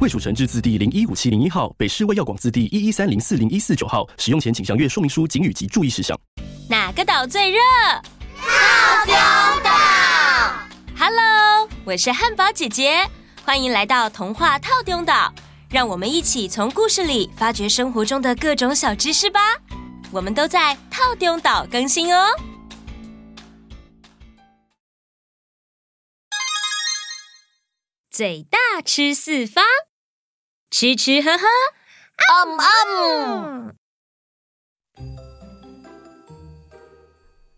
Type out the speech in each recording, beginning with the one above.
卫署成字字第零一五七零一号，北市卫药广字第一一三零四零一四九号。使用前请详阅说明书、警语及注意事项。哪个岛最热？套丁岛。Hello，我是汉堡姐姐，欢迎来到童话套丁岛。让我们一起从故事里发掘生活中的各种小知识吧。我们都在套丁岛更新哦。嘴大吃四方。吃吃喝喝，嗯嗯。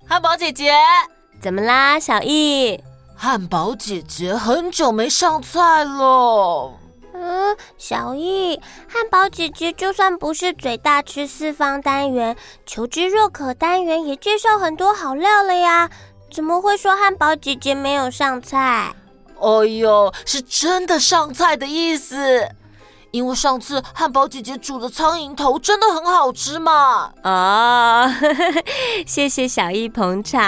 汉堡姐姐，怎么啦，小易？汉堡姐姐很久没上菜了。嗯，小易，汉堡姐姐就算不是嘴大吃四方单元，求知若渴单元也介绍很多好料了呀，怎么会说汉堡姐姐没有上菜？哎呦，是真的上菜的意思。因为上次汉堡姐姐煮的苍蝇头真的很好吃嘛！哦，呵呵，谢谢小易捧场。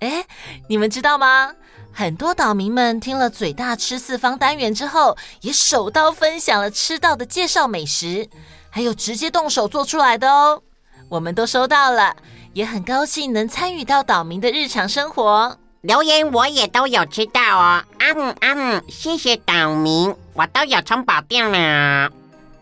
哎，你们知道吗？很多岛民们听了“嘴大吃四方”单元之后，也手刀分享了吃到的介绍美食，还有直接动手做出来的哦。我们都收到了，也很高兴能参与到岛民的日常生活。留言我也都有吃到哦，啊嗯啊嗯，谢谢岛民，我都有充饱电了。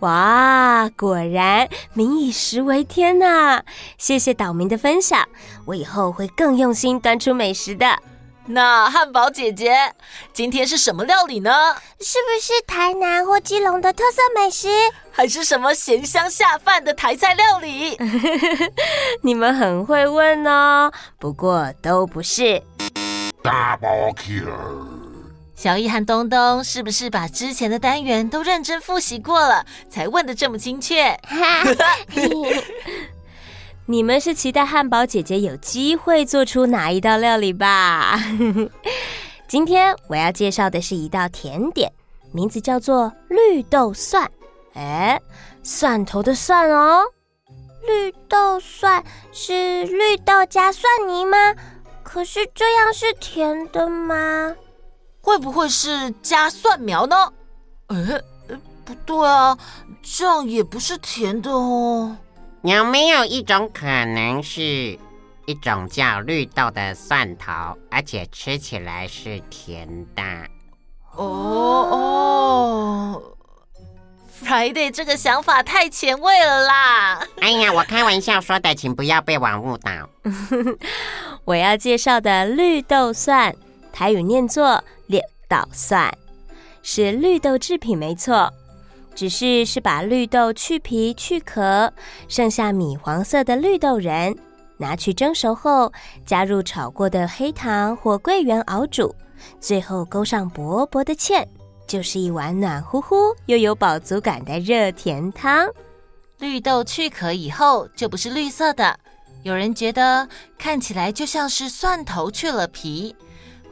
哇，果然民以食为天呐！谢谢岛民的分享，我以后会更用心端出美食的。那汉堡姐姐，今天是什么料理呢？是不是台南或基隆的特色美食？还是什么咸香下饭的台菜料理？你们很会问哦，不过都不是。Double kill！小艺和东东是不是把之前的单元都认真复习过了，才问得这么精确？你们是期待汉堡姐姐有机会做出哪一道料理吧？今天我要介绍的是一道甜点，名字叫做绿豆蒜。哎，蒜头的蒜哦。绿豆蒜是绿豆加蒜泥吗？可是这样是甜的吗？会不会是加蒜苗呢？哎，不对啊，这样也不是甜的哦。有没有一种可能是一种叫绿豆的蒜头，而且吃起来是甜的？哦哦，Friday 这个想法太前卫了啦！哎呀，我开玩笑说的，请不要被网误导。我要介绍的绿豆蒜，台语念作捣蒜，是绿豆制品，没错。只是是把绿豆去皮去壳，剩下米黄色的绿豆仁，拿去蒸熟后，加入炒过的黑糖或桂圆熬煮，最后勾上薄薄的芡，就是一碗暖乎乎又有饱足感的热甜汤。绿豆去壳以后就不是绿色的，有人觉得看起来就像是蒜头去了皮。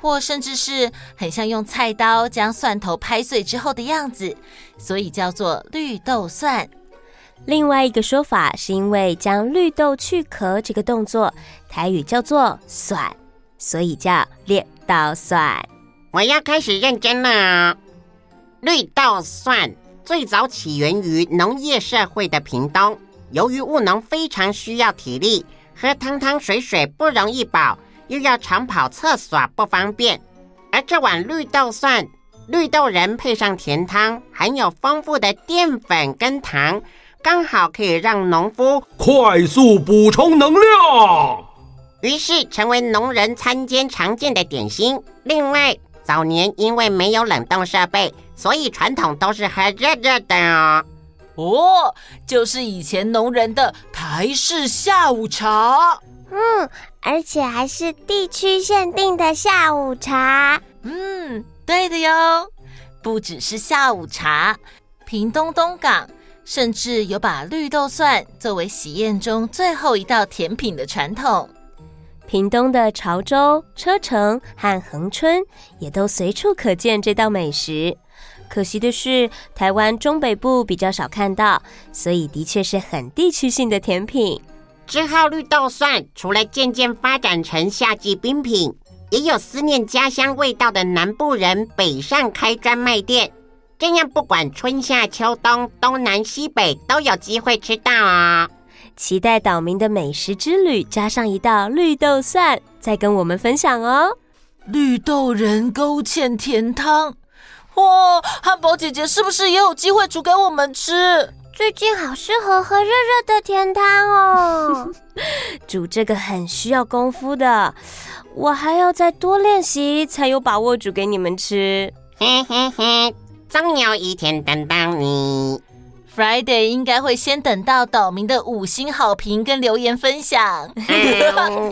或甚至是很像用菜刀将蒜头拍碎之后的样子，所以叫做绿豆蒜。另外一个说法是因为将绿豆去壳这个动作，台语叫做“蒜”，所以叫绿豆蒜。我要开始认真了。绿豆蒜最早起源于农业社会的屏东，由于务农非常需要体力，喝汤汤水水不容易饱。又要常跑厕所不方便，而这碗绿豆蒜、绿豆仁配上甜汤，含有丰富的淀粉跟糖，刚好可以让农夫快速补充能量，于是成为农人餐间常见的点心。另外，早年因为没有冷冻设备，所以传统都是喝热热的哦。哦，就是以前农人的台式下午茶。嗯，而且还是地区限定的下午茶。嗯，对的哟，不只是下午茶，屏东东港甚至有把绿豆蒜作为喜宴中最后一道甜品的传统。屏东的潮州、车城和恒春也都随处可见这道美食。可惜的是，台湾中北部比较少看到，所以的确是很地区性的甜品。之后，绿豆蒜除了渐渐发展成夏季冰品，也有思念家乡味道的南部人北上开专卖店。这样，不管春夏秋冬、东南西北，都有机会吃到哦。期待岛民的美食之旅，加上一道绿豆蒜，再跟我们分享哦。绿豆仁勾芡甜汤。哇，汉堡姐姐是不是也有机会煮给我们吃？最近好适合喝热热的甜汤哦。煮这个很需要功夫的，我还要再多练习才有把握煮给你们吃。嘿嘿嘿，总有一天等到你。Friday 应该会先等到岛民的五星好评跟留言分享。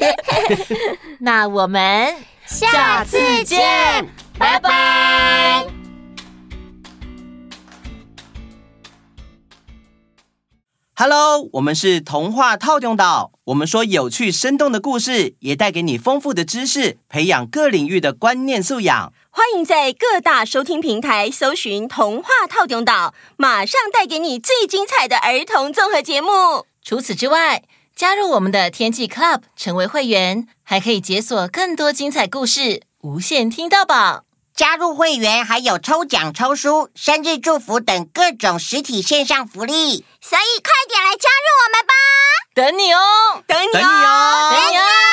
那我们下次见，拜拜。Hello，我们是童话套中岛。我们说有趣生动的故事，也带给你丰富的知识，培养各领域的观念素养。欢迎在各大收听平台搜寻“童话套中岛”，马上带给你最精彩的儿童综合节目。除此之外，加入我们的天气 Club，成为会员，还可以解锁更多精彩故事，无限听到饱。加入会员还有抽奖、抽书、生日祝福等各种实体线上福利，所以快点来加入我们吧！等你哦，等你哦，等你哦，等你哦。